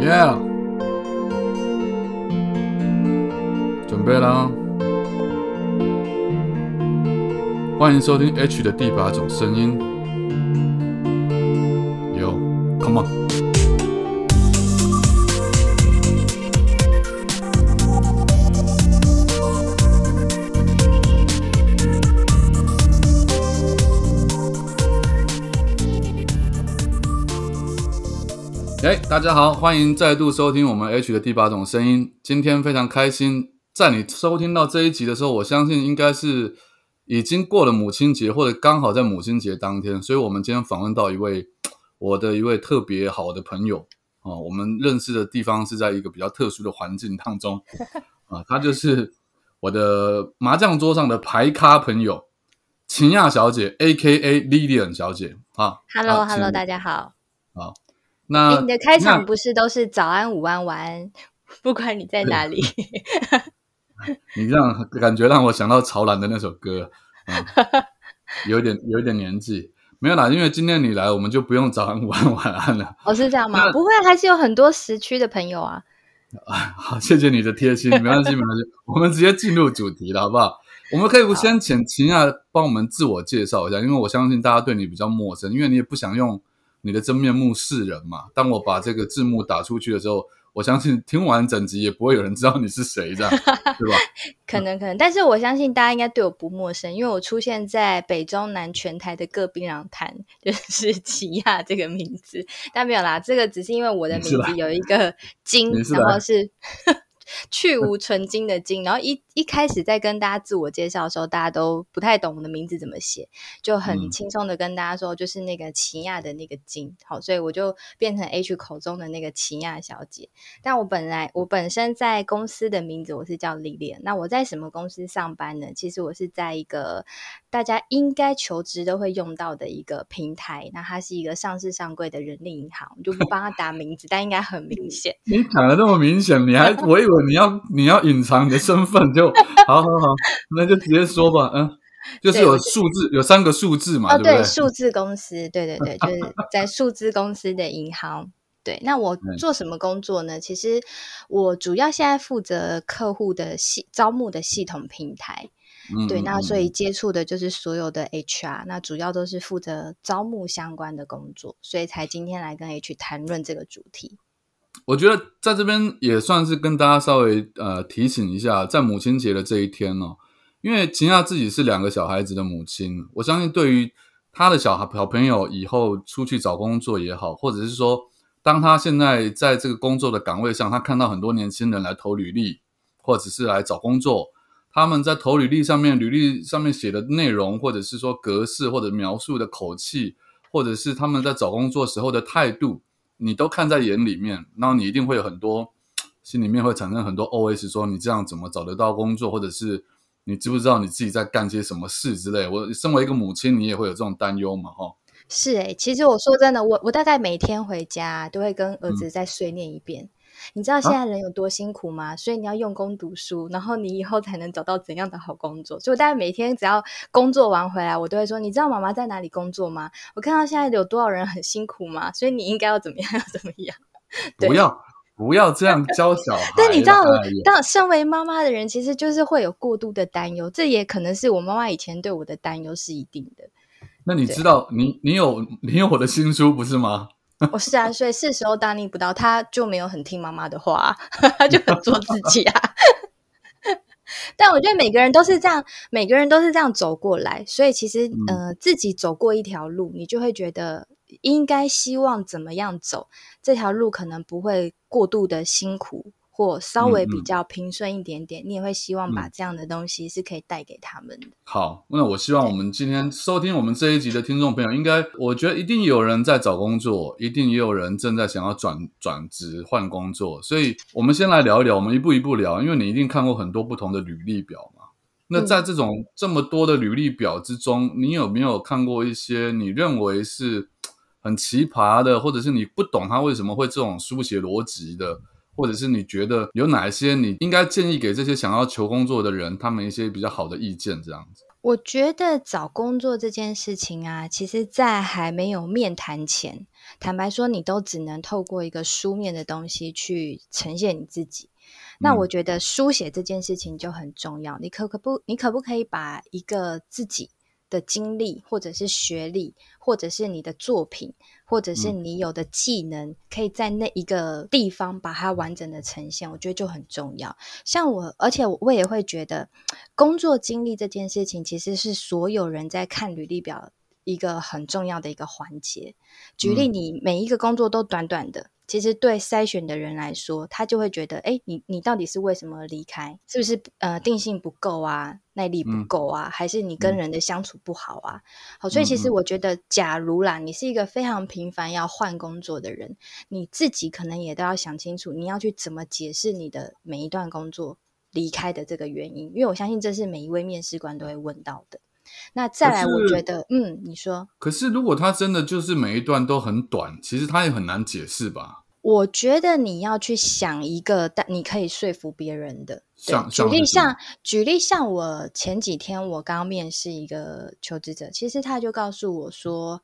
Yeah，准备啦！欢迎收听 H 的第八种声音。哎，大家好，欢迎再度收听我们 H 的第八种声音。今天非常开心，在你收听到这一集的时候，我相信应该是已经过了母亲节，或者刚好在母亲节当天。所以，我们今天访问到一位我的一位特别好的朋友啊，我们认识的地方是在一个比较特殊的环境当中啊，他就是我的麻将桌上的牌咖朋友秦亚小姐，A.K.A. Lilian 小姐啊。Hello，Hello，大家好。好。那你的开场不是都是早安、午安、晚安，不管你在哪里。你这样感觉让我想到曹兰的那首歌，有点有一点年纪，没有啦。因为今天你来，我们就不用早安、午安、晚安了。哦，是这样吗？不会，还是有很多时区的朋友啊。啊，好，谢谢你的贴心，没关系，没关系。我们直接进入主题了，好不好？我们可以先请秦亚帮我们自我介绍一下，因为我相信大家对你比较陌生，因为你也不想用。你的真面目示人嘛？当我把这个字幕打出去的时候，我相信听完整集也不会有人知道你是谁，这样对吧？可能可能，但是我相信大家应该对我不陌生，因为我出现在北中南全台的各槟榔摊，就是奇亚这个名字。但没有啦，这个只是因为我的名字有一个 金，然后是。去无存金的金，然后一一开始在跟大家自我介绍的时候，大家都不太懂我的名字怎么写，就很轻松的跟大家说，就是那个奇亚的那个金，好，所以我就变成 H 口中的那个奇亚小姐。但我本来我本身在公司的名字我是叫丽莲，那我在什么公司上班呢？其实我是在一个大家应该求职都会用到的一个平台，那它是一个上市上柜的人力银行，我就不帮他打名字，但应该很明显。你讲的那么明显，你还 我以为。你要你要隐藏你的身份，就 好好好，那就直接说吧，嗯，就是有数字，有三个数字嘛，哦，对，数字公司，对对对，就是在数字公司的银行。对，那我做什么工作呢？其实我主要现在负责客户的系招募的系统平台，对，那所以接触的就是所有的 HR，那主要都是负责招募相关的工作，所以才今天来跟 H 谈论这个主题。我觉得在这边也算是跟大家稍微呃提醒一下，在母亲节的这一天哦，因为秦亚自己是两个小孩子的母亲，我相信对于他的小孩小朋友以后出去找工作也好，或者是说当他现在在这个工作的岗位上，他看到很多年轻人来投履历，或者是来找工作，他们在投履历上面，履历上面写的内容，或者是说格式或者描述的口气，或者是他们在找工作时候的态度。你都看在眼里面，然后你一定会有很多 心里面会产生很多 O S，说你这样怎么找得到工作，或者是你知不知道你自己在干些什么事之类。我身为一个母亲，你也会有这种担忧嘛？哈，是诶，其实我说真的，我我大概每天回家都会跟儿子再碎念一遍。你知道现在人有多辛苦吗？所以你要用功读书，然后你以后才能找到怎样的好工作。所以我大概每天只要工作完回来，我都会说：你知道妈妈在哪里工作吗？我看到现在有多少人很辛苦吗？所以你应该要怎么样？要怎么样？不要不要这样教小孩。但你知道，当身为妈妈的人，其实就是会有过度的担忧。这也可能是我妈妈以前对我的担忧是一定的。那你知道，你你有你有我的新书不是吗？我是啊，所以是时候大逆不道，他就没有很听妈妈的话，他就很做自己啊。但我觉得每个人都是这样，每个人都是这样走过来，所以其实呃，自己走过一条路，你就会觉得应该希望怎么样走，这条路可能不会过度的辛苦。或稍微比较平顺一点点，你也会希望把这样的东西是可以带给他们的。好，那我希望我们今天收听我们这一集的听众朋友，应该我觉得一定有人在找工作，一定也有人正在想要转转职换工作，所以我们先来聊一聊，我们一步一步聊，因为你一定看过很多不同的履历表嘛。那在这种这么多的履历表之中，你有没有看过一些你认为是很奇葩的，或者是你不懂他为什么会这种书写逻辑的？或者是你觉得有哪一些你应该建议给这些想要求工作的人，他们一些比较好的意见，这样子。我觉得找工作这件事情啊，其实，在还没有面谈前，坦白说，你都只能透过一个书面的东西去呈现你自己。那我觉得书写这件事情就很重要。你可可不，你可不可以把一个自己的经历，或者是学历，或者是你的作品，或者是你有的技能，可以在那一个地方把它完整的呈现？我觉得就很重要。像我，而且我也会觉得，工作经历这件事情，其实是所有人在看履历表一个很重要的一个环节。举例，你每一个工作都短短的。其实对筛选的人来说，他就会觉得，哎，你你到底是为什么离开？是不是呃定性不够啊，耐力不够啊，还是你跟人的相处不好啊？好，所以其实我觉得，假如啦，你是一个非常频繁要换工作的人，你自己可能也都要想清楚，你要去怎么解释你的每一段工作离开的这个原因，因为我相信这是每一位面试官都会问到的。那再来，我觉得，嗯，你说，可是如果他真的就是每一段都很短，其实他也很难解释吧？我觉得你要去想一个，但你可以说服别人的。举例像，举例像我前几天我刚面试一个求职者，其实他就告诉我说。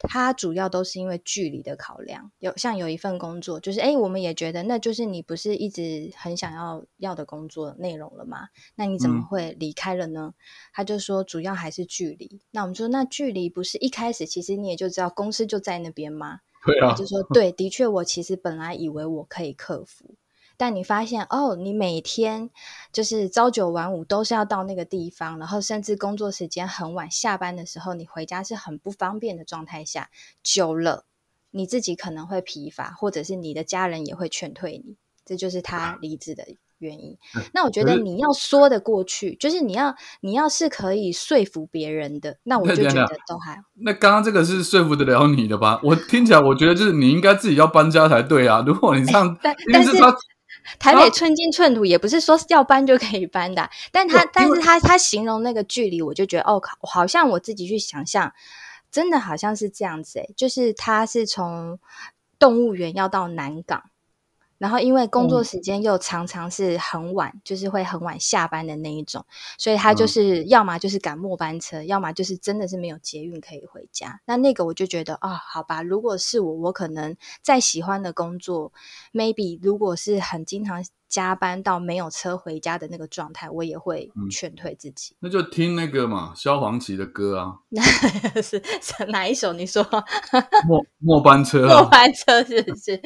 他主要都是因为距离的考量，有像有一份工作，就是哎，我们也觉得那就是你不是一直很想要要的工作内容了吗？那你怎么会离开了呢？他就说主要还是距离。那我们说那距离不是一开始其实你也就知道公司就在那边吗？对啊，就说对，的确我其实本来以为我可以克服。但你发现哦，你每天就是朝九晚五都是要到那个地方，然后甚至工作时间很晚，下班的时候你回家是很不方便的状态下，久了你自己可能会疲乏，或者是你的家人也会劝退你，这就是他离职的原因。那我觉得你要说得过去，就是你要你要是可以说服别人的，那我就觉得都还好。那刚刚这个是说服得了你的吧？我听起来我觉得就是你应该自己要搬家才对啊！如果你这样，但是他。台北寸金寸土也不是说要搬就可以搬的，但他但是他他形容那个距离，我就觉得哦，好像我自己去想象，真的好像是这样子诶，就是他是从动物园要到南港。然后，因为工作时间又常常是很晚，就是会很晚下班的那一种，所以他就是要么就是赶末班车，要么就是真的是没有捷运可以回家。那那个我就觉得啊，好吧，如果是我，我可能再喜欢的工作，maybe 如果是很经常加班到没有车回家的那个状态，我也会劝退自己。那就听那个嘛，萧煌奇的歌啊，是是哪一首？你说末末班车，末班车 是不是？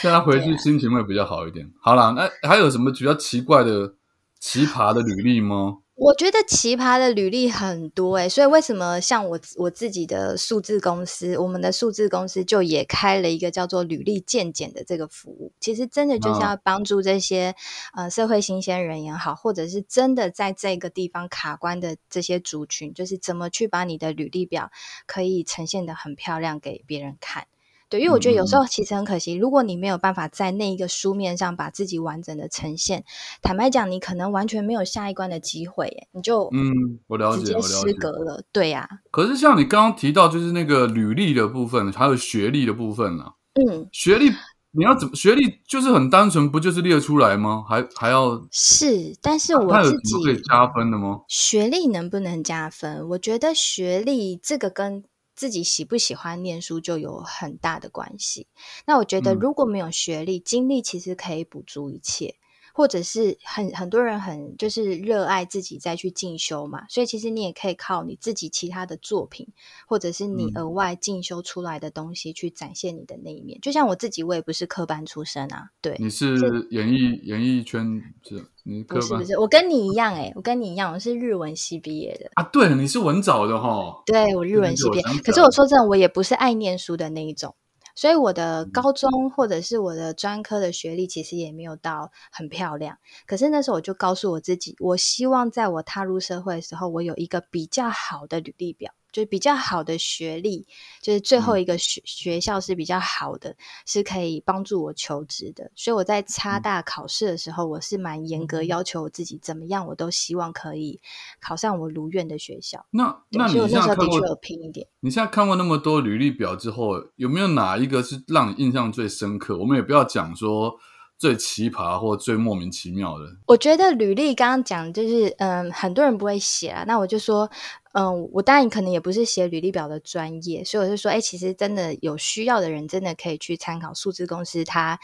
现在回去心情会比较好一点。好啦，那还有什么比较奇怪的、奇葩的履历吗？我觉得奇葩的履历很多哎，所以为什么像我我自己的数字公司，我们的数字公司就也开了一个叫做履历鉴检的这个服务。其实真的就是要帮助这些呃社会新鲜人也好，或者是真的在这个地方卡关的这些族群，就是怎么去把你的履历表可以呈现的很漂亮给别人看。对，因为我觉得有时候其实很可惜，如果你没有办法在那一个书面上把自己完整的呈现，坦白讲，你可能完全没有下一关的机会，你就嗯，我了解，我了解，失格了，对呀。可是像你刚刚提到，就是那个履历的部分，还有学历的部分呢？嗯，学历你要怎么？学历就是很单纯，不就是列出来吗？还还要是？但是我自己可以加分的吗？学历能不能加分？我觉得学历这个跟。自己喜不喜欢念书就有很大的关系。那我觉得，如果没有学历，经历其实可以补足一切。或者是很很多人很就是热爱自己再去进修嘛，所以其实你也可以靠你自己其他的作品，或者是你额外进修出来的东西去展现你的那一面。就像我自己，我也不是科班出身啊，对，你是演艺演艺圈是，你不是不是，我跟你一样哎，我跟你一样，我是日文系毕业的啊，对，你是文藻的哈，对我日文系毕业，可是我说真的，我也不是爱念书的那一种。所以我的高中或者是我的专科的学历其实也没有到很漂亮，可是那时候我就告诉我自己，我希望在我踏入社会的时候，我有一个比较好的履历表。就是比较好的学历，就是最后一个学学校是比较好的，是可以帮助我求职的。所以我在差大考试的时候，我是蛮严格要求我自己，怎么样我都希望可以考上我如愿的学校。那那你那时候的确有拼一点。你现在看过那么多履历表之后，有没有哪一个是让你印象最深刻？我们也不要讲说最奇葩或最莫名其妙的？我觉得履历刚刚讲就是，嗯，很多人不会写啊。那我就说，嗯，我当然可能也不是写履历表的专业，所以我就说，哎，其实真的有需要的人，真的可以去参考数字公司它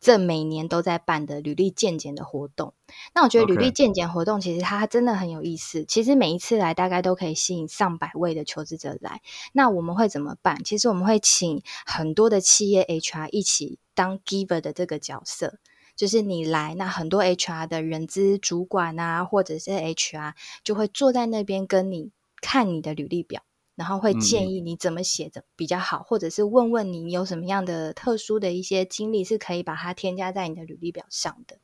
这每年都在办的履历健检的活动。那我觉得履历健检活动其实它真的很有意思。其实每一次来，大概都可以吸引上百位的求职者来。那我们会怎么办？其实我们会请很多的企业 HR 一起。当 giver 的这个角色，就是你来，那很多 HR 的人资主管啊，或者是 HR 就会坐在那边跟你看你的履历表，然后会建议你怎么写的比较好，或者是问问你有什么样的特殊的一些经历是可以把它添加在你的履历表上的。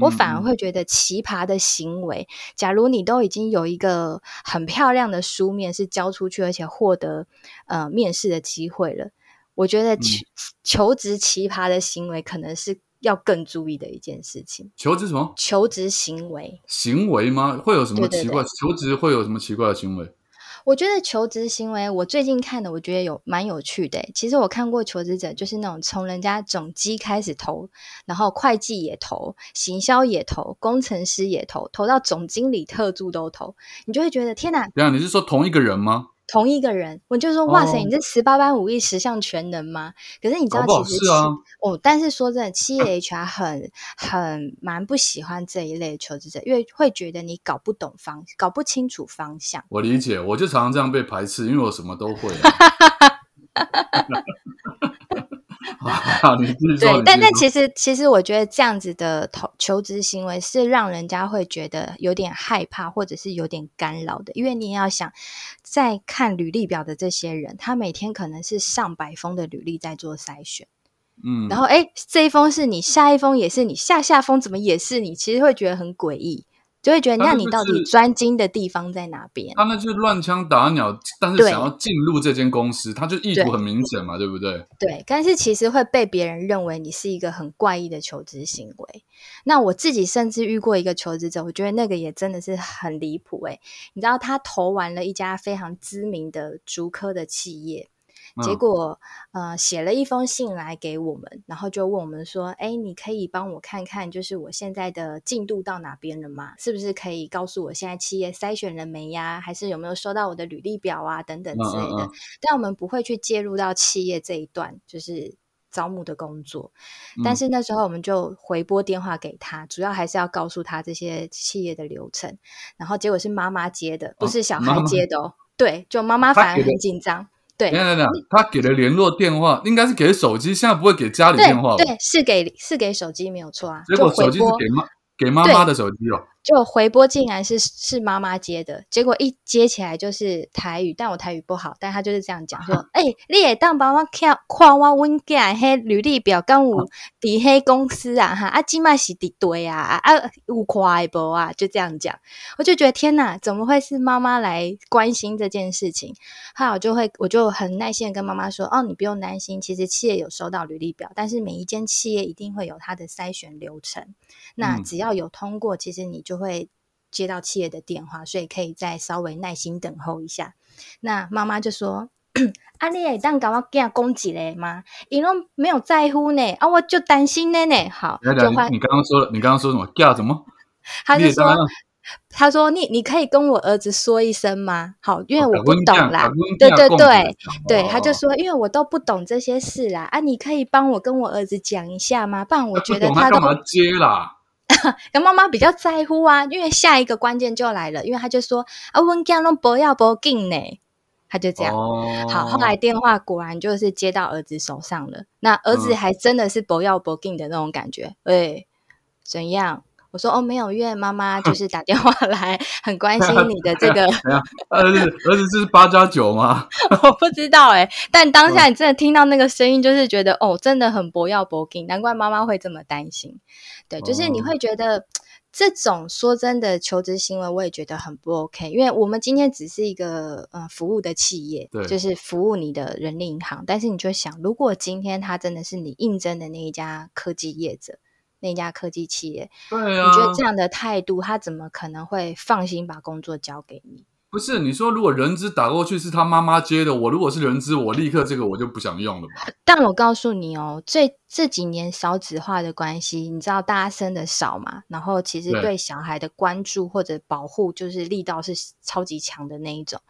我反而会觉得奇葩的行为，假如你都已经有一个很漂亮的书面是交出去，而且获得呃面试的机会了。我觉得求求职奇葩的行为，可能是要更注意的一件事情。求职什么？求职行为？行为吗？会有什么奇怪？求职会有什么奇怪的行为？我觉得求职行为，我最近看的，我觉得有蛮有趣的。其实我看过求职者，就是那种从人家总机开始投，然后会计也投，行销也投，工程师也投，投到总经理、特助都投，你就会觉得天哪！对啊，你是说同一个人吗？同一个人，我就说哇塞，你这十八般武艺，十项全能吗？可是你知道，其实哦，但是说真的，企业 HR 很很蛮不喜欢这一类求职者，因为会觉得你搞不懂方，搞不清楚方向。我理解，我就常常这样被排斥，因为我什么都会。对，但但其实其实我觉得这样子的投求职行为是让人家会觉得有点害怕，或者是有点干扰的。因为你也要想，在看履历表的这些人，他每天可能是上百封的履历在做筛选，嗯，然后哎，这一封是你，下一封也是你，下下封怎么也是你？其实会觉得很诡异。就会觉得，那你到底专精的地方在哪边？他那就是乱枪打鸟，但是想要进入这间公司，他就意图很明显嘛，对不对？对，但是其实会被别人认为你是一个很怪异的求职行为。那我自己甚至遇过一个求职者，我觉得那个也真的是很离谱诶你知道，他投完了一家非常知名的竹科的企业。结果，呃，写了一封信来给我们，然后就问我们说：“哎，你可以帮我看看，就是我现在的进度到哪边了吗？是不是可以告诉我现在企业筛选了没呀？还是有没有收到我的履历表啊？等等之类的。但我们不会去介入到企业这一段，就是招募的工作。但是那时候我们就回拨电话给他，主要还是要告诉他这些企业的流程。然后结果是妈妈接的，不是小孩接的哦。对，就妈妈反而很紧张。”对，等等，他给的联络电话应该是给手机，现在不会给家里电话吧？对，是给是给手机没有错啊。结果手机是给妈给妈妈的手机哦。就回拨竟然是是妈妈接的，结果一接起来就是台语，但我台语不好，但他就是这样讲说：“哎，你也当帮我看看我温家嘿履历表，刚我底黑公司啊哈，啊今麦是伫对啊啊有快不啊？”就这样讲，我就觉得天哪，怎么会是妈妈来关心这件事情？后来我就会我就很耐心的跟妈妈说：“哦，你不用担心，其实企业有收到履历表，但是每一间企业一定会有它的筛选流程，那只要有通过，其实你。”就会接到企业的电话，所以可以再稍微耐心等候一下。那妈妈就说：“ 啊，你也当搞我给他攻击嘞吗？因为没有在乎呢，啊，我就担心呢呢。”好，就换你刚刚说，你刚刚说什么？叫什么？他就说：“他说你你可以跟我儿子说一声吗？好，因为我不懂啦。对对对对，他就说，因为我都不懂这些事啦。啊，你可以帮我跟我儿子讲一下吗？不然我觉得他干嘛接啦？” 跟妈妈比较在乎啊，因为下一个关键就来了，因为他就说啊，温家龙不要不进呢，他就这样。好，后来电话果然就是接到儿子手上了，那儿子还真的是不要不进的那种感觉。哎，怎样？我说哦，没有，因为妈妈 就是打电话来，很关心你的这个。儿子，儿子是八加九吗？我不知道哎，但当下你真的听到那个声音，就是觉得哦，真的很不要不进，难怪妈妈会这么担心。对，就是你会觉得这种说真的求职行为，我也觉得很不 OK，因为我们今天只是一个呃服务的企业，对，就是服务你的人力银行。但是你就想，如果今天他真的是你应征的那一家科技业者。那家科技企业，对啊，你觉得这样的态度，他怎么可能会放心把工作交给你？不是你说，如果人资打过去是他妈妈接的，我如果是人资，我立刻这个我就不想用了吧？但我告诉你哦，这这几年少子化的关系，你知道大家生的少嘛？然后其实对小孩的关注或者保护，就是力道是超级强的那一种。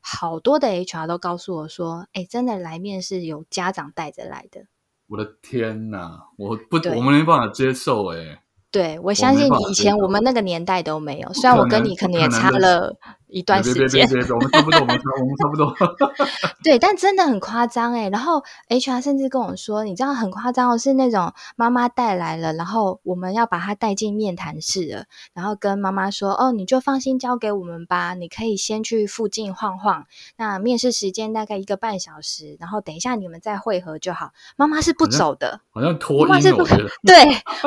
好多的 HR 都告诉我说：“哎，真的来面试有家长带着来的。”我的天哪，我不，我们没办法接受哎。对，我相信以前我们那个年代都没有，虽然我跟你可能也差了一段时间。我们差不多，我们差，我们差不多。对，但真的很夸张哎。然后 HR 甚至跟我说，你知道很夸张哦，是那种妈妈带来了，然后我们要把她带进面谈室了，然后跟妈妈说：“哦，你就放心交给我们吧，你可以先去附近晃晃。那面试时间大概一个半小时，然后等一下你们再会合就好。”妈妈是不走的，好像拖音了。对，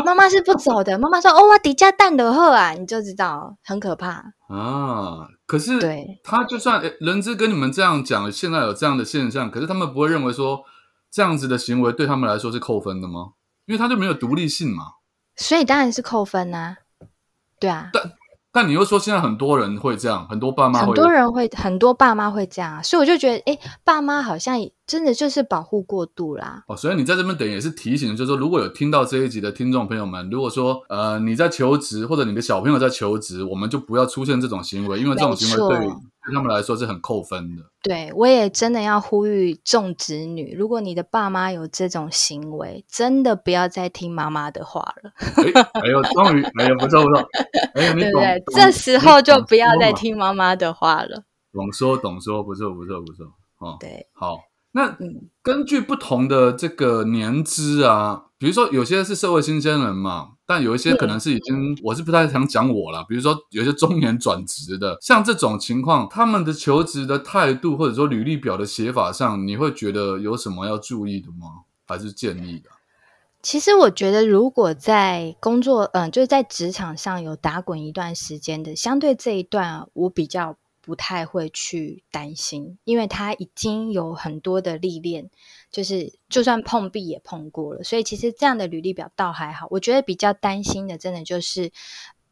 妈妈是不走的。妈妈说：“哦，我底下蛋的货啊，你就知道很可怕啊。”可是，对，他就算人资跟你们这样讲，现在有这样的现象，可是他们不会认为说这样子的行为对他们来说是扣分的吗？因为他就没有独立性嘛。所以当然是扣分呐。对啊。但但你又说现在很多人会这样，很多爸妈，很多人会，很多爸妈会这样，所以我就觉得，哎，爸妈好像。真的就是保护过度啦。哦，所以你在这边等也是提醒，就是说，如果有听到这一集的听众朋友们，如果说呃你在求职，或者你的小朋友在求职，我们就不要出现这种行为，因为这种行为对他们来说是很扣分的。对，我也真的要呼吁众子女，如果你的爸妈有这种行为，真的不要再听妈妈的话了。哎呦，终于，哎呦，不错不错，哎呦，对不对？这时候就不要再听妈妈的话了。懂说懂说，不错不错不错，哦，对，好。那根据不同的这个年资啊，比如说有些是社会新鲜人嘛，但有一些可能是已经，我是不太想讲我了。比如说有些中年转职的，像这种情况，他们的求职的态度或者说履历表的写法上，你会觉得有什么要注意的吗？还是建议的？其实我觉得，如果在工作，嗯，就是在职场上有打滚一段时间的，相对这一段，我比较。不太会去担心，因为他已经有很多的历练，就是就算碰壁也碰过了，所以其实这样的履历表倒还好。我觉得比较担心的，真的就是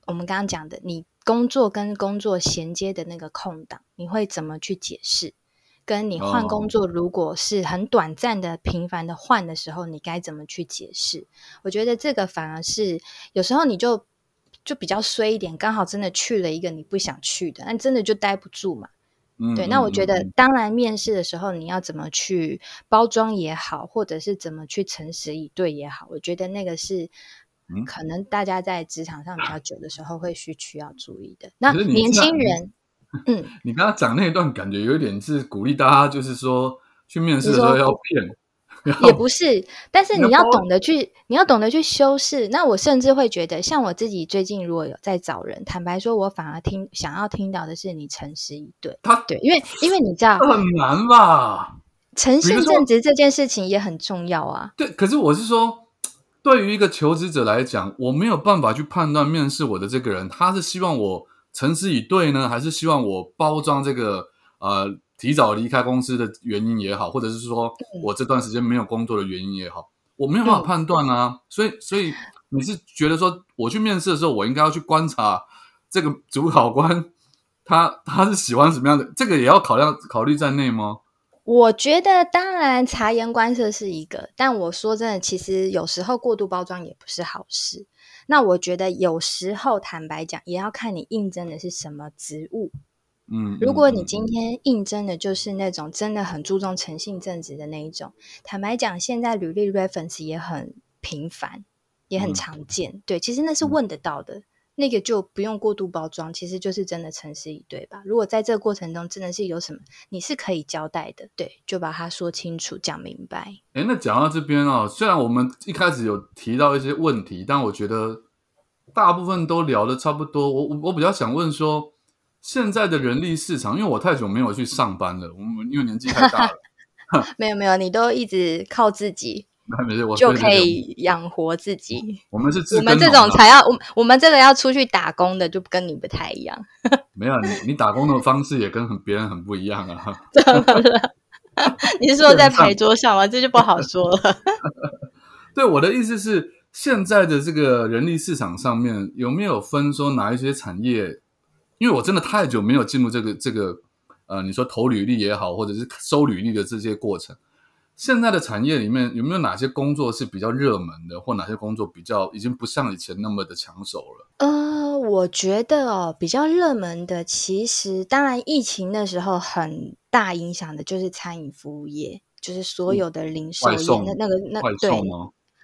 我们刚刚讲的，你工作跟工作衔接的那个空档，你会怎么去解释？跟你换工作，如果是很短暂的、频繁的换的时候，你该怎么去解释？我觉得这个反而是有时候你就。就比较衰一点，刚好真的去了一个你不想去的，那真的就待不住嘛。对，那我觉得，当然面试的时候你要怎么去包装也好，或者是怎么去诚实以对也好，我觉得那个是可能大家在职场上比较久的时候会需需要注意的。那年轻人，嗯，你刚刚讲那一段，感觉有点是鼓励大家，就是说去面试的时候要骗。也不是，但是你要懂得去，你要懂得去修饰。那我甚至会觉得，像我自己最近如果有在找人，坦白说，我反而听想要听到的是你诚实以对。他对，因为因为你知道很难吧？诚信正直这件事情也很重要啊。对，可是我是说，对于一个求职者来讲，我没有办法去判断面试我的这个人，他是希望我诚实以对呢，还是希望我包装这个呃。提早离开公司的原因也好，或者是说我这段时间没有工作的原因也好，我没有办法判断啊。所以，所以你是觉得说我去面试的时候，我应该要去观察这个主考官他他是喜欢什么样的，这个也要考量考虑在内吗？我觉得当然察言观色是一个，但我说真的，其实有时候过度包装也不是好事。那我觉得有时候坦白讲，也要看你应征的是什么职务。嗯，如果你今天应征的就是那种真的很注重诚信正直的那一种，坦白讲，现在履历 reference 也很频繁，也很常见。对，其实那是问得到的，那个就不用过度包装，其实就是真的诚实以对吧？如果在这个过程中真的是有什么，你是可以交代的，对，就把它说清楚、讲明白。哎，那讲到这边啊，虽然我们一开始有提到一些问题，但我觉得大部分都聊的差不多。我我我比较想问说。现在的人力市场，因为我太久没有去上班了，我们 因为年纪太大了。没有没有，你都一直靠自己，没事，我就可以养活自己。我们是我们这种才要，我我们这个要出去打工的，就跟你不太一样。没有你，你打工的方式也跟很别人很不一样啊。怎么了？你是说在牌桌上吗？这就不好说了。对，我的意思是，现在的这个人力市场上面有没有分说哪一些产业？因为我真的太久没有进入这个这个呃，你说投履历也好，或者是收履历的这些过程。现在的产业里面有没有哪些工作是比较热门的，或哪些工作比较已经不像以前那么的抢手了？呃，我觉得哦，比较热门的，其实当然疫情的时候很大影响的就是餐饮服务业，就是所有的零售业那那个那对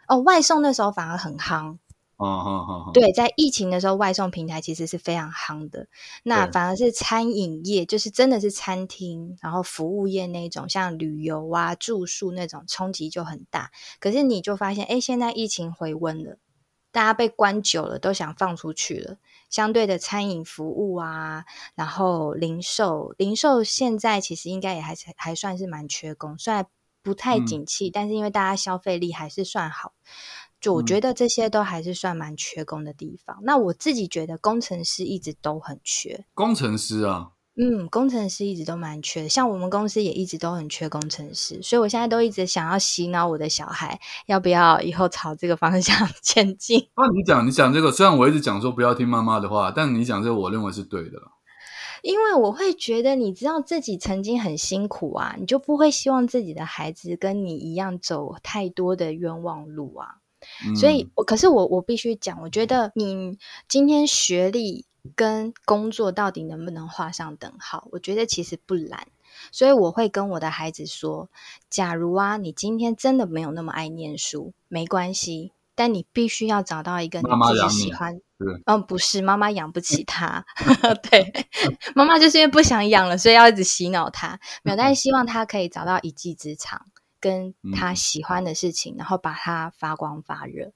哦，外送那时候反而很夯。哦，对，在疫情的时候，外送平台其实是非常夯的。那反而是餐饮业，就是真的是餐厅，然后服务业那种，像旅游啊、住宿那种冲击就很大。可是你就发现，哎，现在疫情回温了，大家被关久了，都想放出去了。相对的，餐饮服务啊，然后零售，零售现在其实应该也还是还算是蛮缺工，虽然不太景气，但是因为大家消费力还是算好。就我觉得这些都还是算蛮缺工的地方。那我自己觉得工程师一直都很缺。工程师啊，嗯，工程师一直都蛮缺的。像我们公司也一直都很缺工程师，所以我现在都一直想要洗脑我的小孩，要不要以后朝这个方向 前进？那你讲，你讲这个，虽然我一直讲说不要听妈妈的话，但你讲这个，我认为是对的。因为我会觉得，你知道自己曾经很辛苦啊，你就不会希望自己的孩子跟你一样走太多的冤枉路啊。所以，我可是我我必须讲，我觉得你今天学历跟工作到底能不能画上等号？我觉得其实不难。所以我会跟我的孩子说：，假如啊，你今天真的没有那么爱念书，没关系，但你必须要找到一个你自己喜欢。嗯，不是，妈妈养不起他。对，妈妈就是因为不想养了，所以要一直洗脑他。没有，但是希望他可以找到一技之长。跟他喜欢的事情，然后把它发光发热。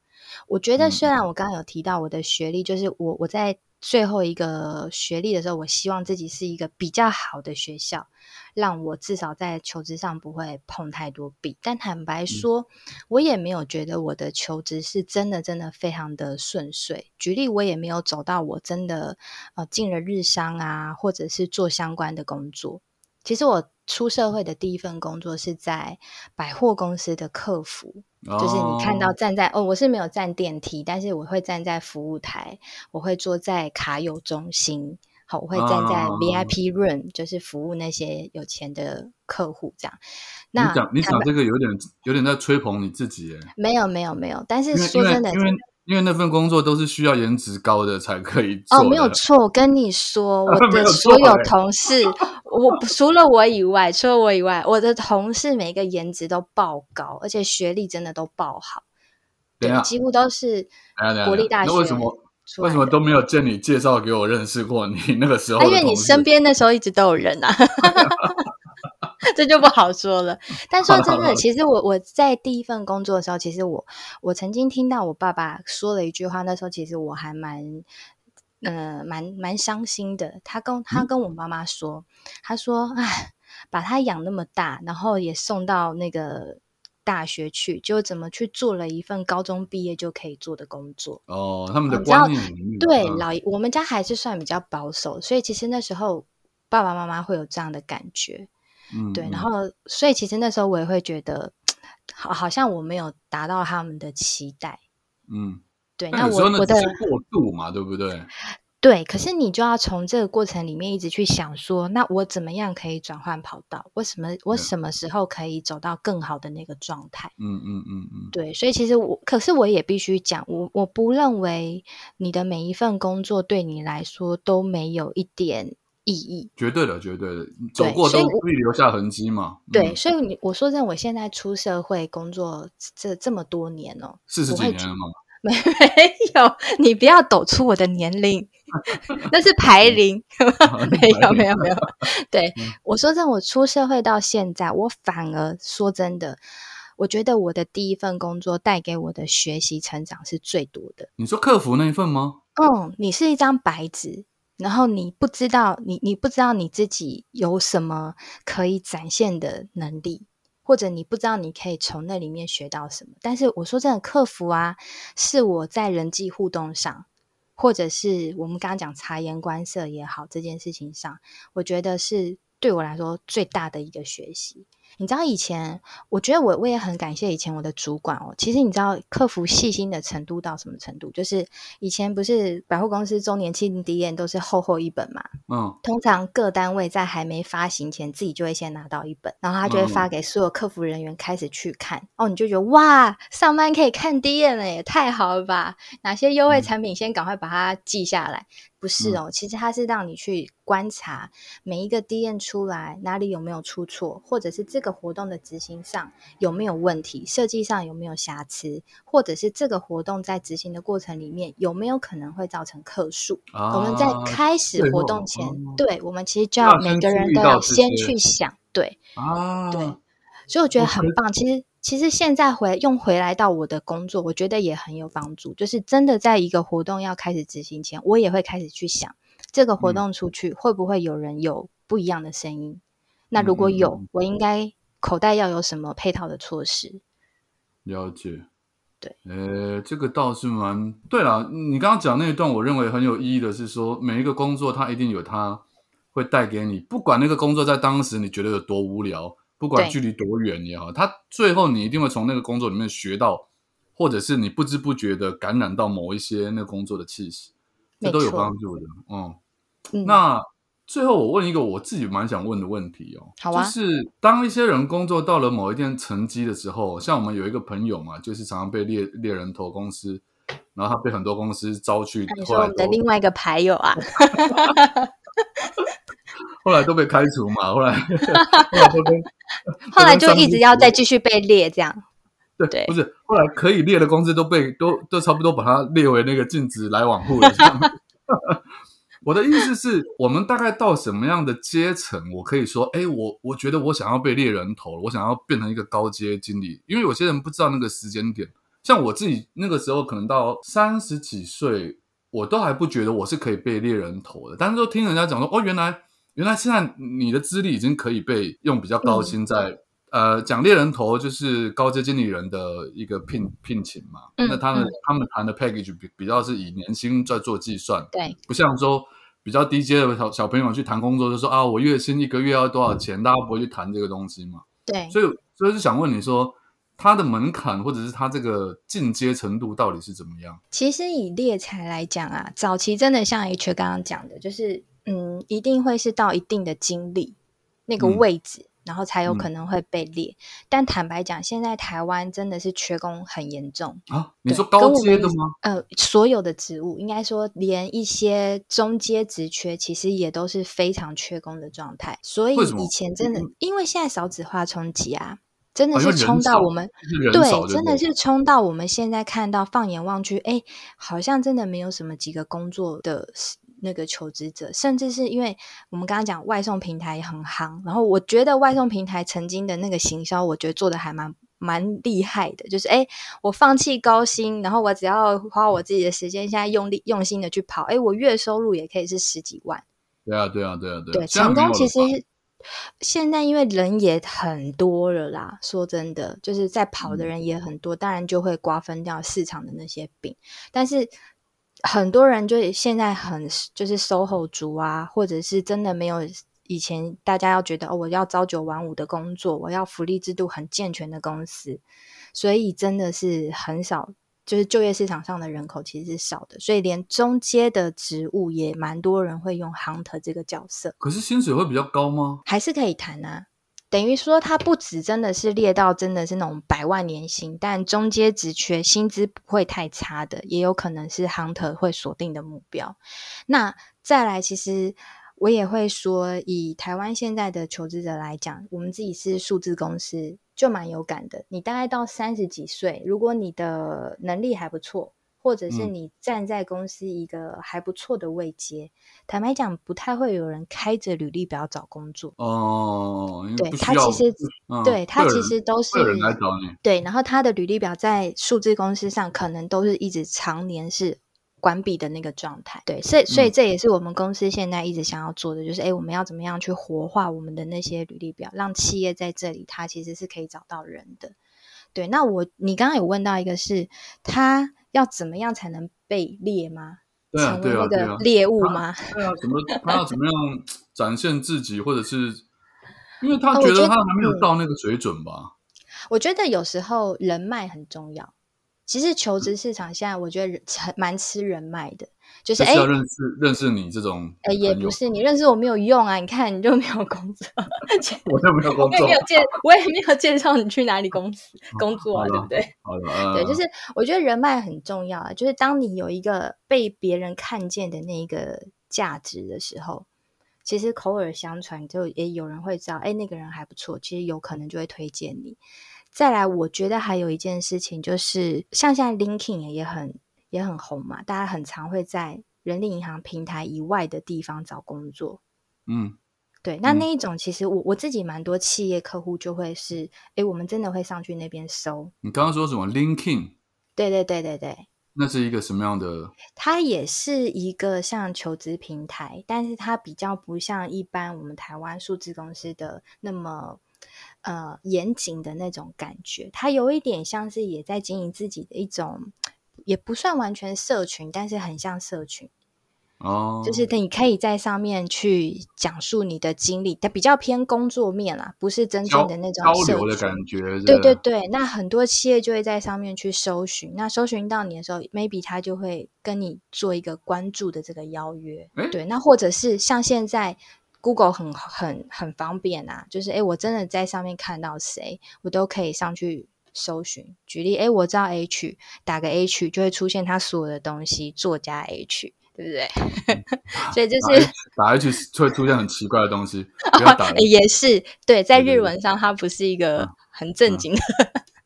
我觉得，虽然我刚刚有提到我的学历，就是我我在最后一个学历的时候，我希望自己是一个比较好的学校，让我至少在求职上不会碰太多壁。但坦白说，我也没有觉得我的求职是真的真的非常的顺遂。举例，我也没有走到我真的呃进了日商啊，或者是做相关的工作。其实我。出社会的第一份工作是在百货公司的客服，就是你看到站在哦，我是没有站电梯，但是我会站在服务台，我会坐在卡友中心，好，我会站在 VIP room，就是服务那些有钱的客户这样。那你讲你讲这个有点有点在吹捧你自己，耶，没有没有没有，但是说真的。因为那份工作都是需要颜值高的才可以做。哦，没有错，我跟你说，我的所有同事，我除了我以外，除了我以外，我的同事每个颜值都爆高，而且学历真的都爆好，对，几乎都是国立大学。为什么为什么都没有见你介绍给我认识过？你 那个时候，因为你身边那时候一直都有人啊。这就不好说了。但说真的，其实我我在第一份工作的时候，其实我我曾经听到我爸爸说了一句话，那时候其实我还蛮呃蛮蛮伤心的。他跟他跟我妈妈说，他说：“哎，把他养那么大，然后也送到那个大学去，就怎么去做了一份高中毕业就可以做的工作？”哦，他们的观念对老我们家还是算比较保守，所以其实那时候爸爸妈妈会有这样的感觉。对，然后所以其实那时候我也会觉得，好，好像我没有达到他们的期待。嗯，对。那我我的过度嘛，对不对？对，可是你就要从这个过程里面一直去想说，那我怎么样可以转换跑道？我什么我什么时候可以走到更好的那个状态？嗯嗯嗯嗯。对，所以其实我，可是我也必须讲，我我不认为你的每一份工作对你来说都没有一点。意义绝对的，绝对的，走过都必留下痕迹嘛。对，所以你我说真，我现在出社会工作这这么多年哦，四十几年了吗？没没有，你不要抖出我的年龄，那是排龄。没有没有没有，对我说真，我出社会到现在，我反而说真的，我觉得我的第一份工作带给我的学习成长是最多的。你说客服那一份吗？嗯，你是一张白纸。然后你不知道，你你不知道你自己有什么可以展现的能力，或者你不知道你可以从那里面学到什么。但是我说真的，客服啊，是我在人际互动上，或者是我们刚刚讲察言观色也好，这件事情上，我觉得是对我来说最大的一个学习。你知道以前，我觉得我我也很感谢以前我的主管哦。其实你知道客服细心的程度到什么程度？就是以前不是百货公司周年庆 D N 都是厚厚一本嘛，嗯，通常各单位在还没发行前，自己就会先拿到一本，然后他就会发给所有客服人员开始去看。哦，你就觉得哇，上班可以看 D N 了，也太好了吧？哪些优惠产品先赶快把它记下来。不是哦，其实它是让你去观察每一个 D N 出来哪里有没有出错，或者是这个活动的执行上有没有问题，设计上有没有瑕疵，或者是这个活动在执行的过程里面有没有可能会造成客数。我们在开始活动前，对我们其实就要每个人都要先去想，对啊，对，所以我觉得很棒。其实。其实现在回用回来到我的工作，我觉得也很有帮助。就是真的在一个活动要开始执行前，我也会开始去想，这个活动出去会不会有人有不一样的声音？那如果有，我应该口袋要有什么配套的措施？了解，对，呃，这个倒是蛮对了。你刚刚讲那一段，我认为很有意义的是说，每一个工作它一定有它会带给你，不管那个工作在当时你觉得有多无聊。不管距离多远也好，他最后你一定会从那个工作里面学到，或者是你不知不觉的感染到某一些那个工作的气息，这都有帮助的。嗯，那最后我问一个我自己蛮想问的问题哦，好啊，就是当一些人工作到了某一定成绩的时候，像我们有一个朋友嘛，就是常常被猎猎人头公司，然后他被很多公司招去，你说我们的另外一个牌友啊。后来都被开除嘛，后来 后来 就一直要再继续被列这样。对，不是后来可以列的公司都被都都差不多把它列为那个禁止来往户了。我的意思是我们大概到什么样的阶层，我可以说，哎，我我觉得我想要被猎人头，我想要变成一个高阶经理，因为有些人不知道那个时间点。像我自己那个时候，可能到三十几岁，我都还不觉得我是可以被猎人头的，但是都听人家讲说，哦，原来。原来现在你的资历已经可以被用比较高薪在呃讲猎人头就是高阶经理人的一个聘聘请嘛，那他们他们谈的 package 比比较是以年薪在做计算，对，不像说比较低阶的小小朋友去谈工作就说啊我月薪一个月要多少钱，大家不会去谈这个东西嘛，对，所以所以就想问你说他的门槛或者是他这个进阶程度到底是怎么样？其实以猎才来讲啊，早期真的像 H 刚刚讲的，就是。嗯，一定会是到一定的经历那个位置，然后才有可能会被列。但坦白讲，现在台湾真的是缺工很严重啊！你说高阶的吗？呃，所有的职务，应该说连一些中阶职缺，其实也都是非常缺工的状态。所以以前真的，因为现在少子化冲击啊，真的是冲到我们对，真的是冲到我们现在看到，放眼望去，哎，好像真的没有什么几个工作的。那个求职者，甚至是因为我们刚刚讲外送平台很夯，然后我觉得外送平台曾经的那个行销，我觉得做的还蛮蛮厉害的。就是哎，我放弃高薪，然后我只要花我自己的时间，现在用力用心的去跑，哎，我月收入也可以是十几万。对啊，对啊，对啊，对。对，成功其实现在因为人也很多了啦。说真的，就是在跑的人也很多，当然就会瓜分掉市场的那些饼，但是。很多人就现在很就是 SOHO 族啊，或者是真的没有以前大家要觉得哦，我要朝九晚五的工作，我要福利制度很健全的公司，所以真的是很少，就是就业市场上的人口其实是少的，所以连中阶的职务也蛮多人会用 hunter 这个角色。可是薪水会比较高吗？还是可以谈啊。等于说，他不止真的是列到真的是那种百万年薪，但中阶职缺薪资不会太差的，也有可能是 hunter 会锁定的目标。那再来，其实我也会说，以台湾现在的求职者来讲，我们自己是数字公司，就蛮有感的。你大概到三十几岁，如果你的能力还不错。或者是你站在公司一个还不错的位阶，坦白讲，不太会有人开着履历表找工作哦。对他其实，对他其实都是人来找你。对，然后他的履历表在数字公司上，可能都是一直常年是关闭的那个状态。对，所以所以这也是我们公司现在一直想要做的，就是哎，我们要怎么样去活化我们的那些履历表，让企业在这里，它其实是可以找到人的。对，那我你刚刚有问到一个是他。要怎么样才能被猎吗？成为那个猎物吗？对啊，怎么他要怎么样展现自己，或者是因为他觉得他还没有到那个水准吧。我觉得有时候人脉很重要。其实求职市场现在我觉得人蛮吃人脉的，就是哎，认识认识你这种，哎，也不是你认识我没有用啊，你看你就没有工作，我就没有工作，我也没有介，我也没有介绍你去哪里公司工作啊，对不对？好的，对，就是我觉得人脉很重要啊，就是当你有一个被别人看见的那一个价值的时候，其实口耳相传就也有人会知道，哎，那个人还不错，其实有可能就会推荐你。再来，我觉得还有一件事情，就是像现在 LinkedIn 也很也很红嘛，大家很常会在人力银行平台以外的地方找工作。嗯，对，那那一种其实我我自己蛮多企业客户就会是，哎，我们真的会上去那边搜。你刚刚说什么 LinkedIn？对对对对对，那是一个什么样的？它也是一个像求职平台，但是它比较不像一般我们台湾数字公司的那么。呃，严谨的那种感觉，它有一点像是也在经营自己的一种，也不算完全社群，但是很像社群哦。就是你可以在上面去讲述你的经历，它比较偏工作面啦，不是真正的那种交流的感觉。对对对，那很多企业就会在上面去搜寻，那搜寻到你的时候，maybe 他就会跟你做一个关注的这个邀约。对，那或者是像现在。Google 很很很方便啊，就是哎，我真的在上面看到谁，我都可以上去搜寻。举例，哎，我知道 H，打个 H 就会出现他所有的东西，作家 H，对不对？所以就是打 H 会出现很奇怪的东西，不要打。也是对，在日文上它不是一个很正经的。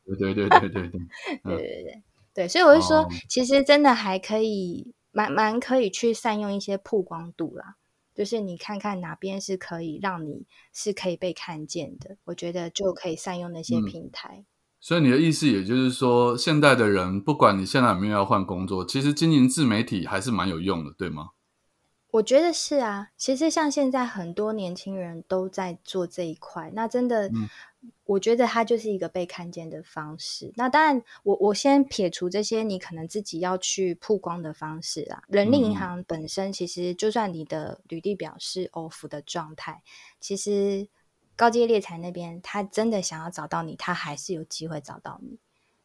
对对对对对对，对对对对，所以我就说，其实真的还可以，蛮蛮可以去善用一些曝光度啦。就是你看看哪边是可以让你是可以被看见的，我觉得就可以善用那些平台。所以你的意思也就是说，现代的人不管你现在有没有要换工作，其实经营自媒体还是蛮有用的，对吗？我觉得是啊，其实像现在很多年轻人都在做这一块，那真的。我觉得它就是一个被看见的方式。那当然，我我先撇除这些你可能自己要去曝光的方式啊。人力银行本身其实，就算你的履历表是 off 的状态，其实高阶猎才那边他真的想要找到你，他还是有机会找到你，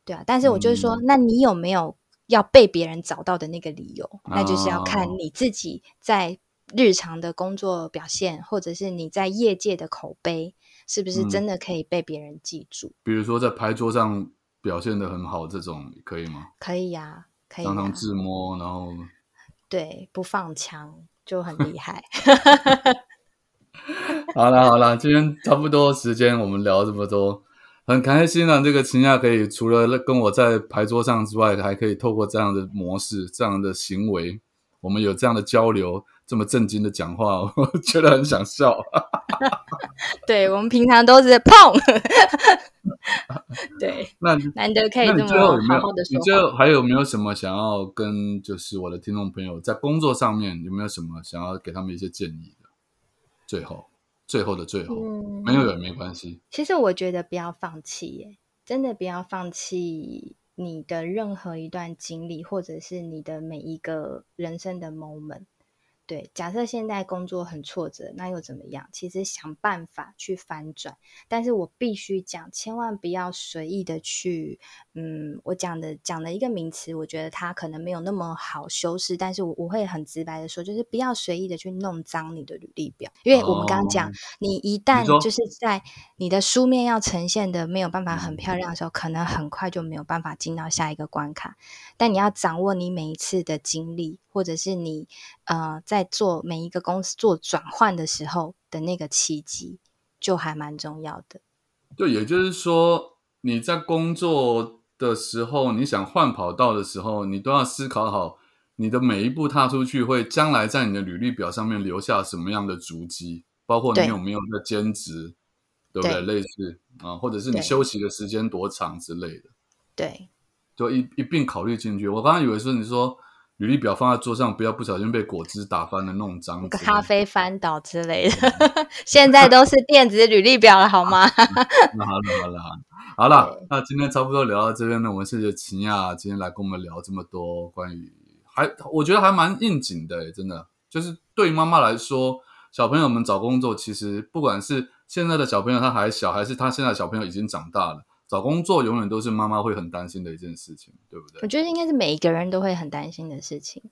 对啊。但是我就是说，那你有没有要被别人找到的那个理由？那就是要看你自己在日常的工作表现，或者是你在业界的口碑。是不是真的可以被别人记住？比如说在牌桌上表现的很好，这种可以吗？可以呀，可以。常常自摸，然后对不放枪就很 厉害。好了好了，今天差不多时间，我们聊这么多，很开心啊！这个秦亚可以除了跟我在牌桌上之外，还可以透过这样的模式、这样的行为，我们有这样的交流。这么震惊的讲话，我觉得很想笑。对我们平常都是碰，对，那难得可以这么好好的说。你最后还有没有什么想要跟就是我的听众朋友在工作上面有没有什么想要给他们一些建议的？最后，最后的最后，没有也没关系。其实我觉得不要放弃，耶，真的不要放弃你的任何一段经历，或者是你的每一个人生的 moment。对，假设现在工作很挫折，那又怎么样？其实想办法去翻转。但是我必须讲，千万不要随意的去，嗯，我讲的讲的一个名词，我觉得它可能没有那么好修饰，但是我我会很直白的说，就是不要随意的去弄脏你的履历表，因为我们刚刚讲，你一旦就是在你的书面要呈现的没有办法很漂亮的时候，可能很快就没有办法进到下一个关卡。但你要掌握你每一次的经历，或者是你呃在。做每一个公司做转换的时候的那个契机，就还蛮重要的。对，也就是说，你在工作的时候，你想换跑道的时候，你都要思考好，你的每一步踏出去，会将来在你的履历表上面留下什么样的足迹，包括你有没有在兼职，对不对？类似啊，或者是你休息的时间多长之类的。对，就一一并考虑进去。我刚刚以为说，你说。履历表放在桌上，不要不小心被果汁打翻了，弄脏。咖啡翻倒之类的，现在都是电子履历表了，好吗？那好了，好了，好了，那今天差不多聊到这边呢。我们谢谢秦亚今天来跟我们聊这么多关于，还我觉得还蛮应景的，真的，就是对于妈妈来说，小朋友们找工作，其实不管是现在的小朋友他还小，还是他现在小朋友已经长大了？找工作永远都是妈妈会很担心的一件事情，对不对？我觉得应该是每一个人都会很担心的事情。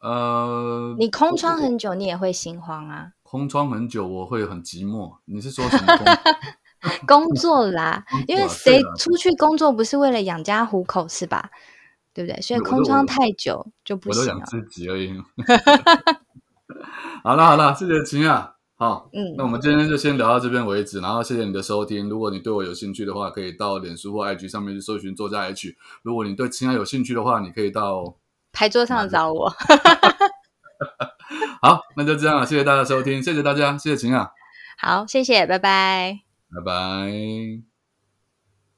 呃，你空窗很久，你也会心慌啊。空窗很久，我会很寂寞。你是说什么 工作啦？因为谁出去工作不是为了养家糊口是吧？对不对？所以空窗太久就不行了。我都养自己而已。好了好了，谢谢秦啊。好，嗯，那我们今天就先聊到这边为止，然后谢谢你的收听。如果你对我有兴趣的话，可以到脸书或 IG 上面去搜寻作家 H。如果你对秦亚有兴趣的话，你可以到牌桌上找我。好，那就这样了，谢谢大家收听，谢谢大家，谢谢秦啊。好，谢谢，拜拜，拜拜。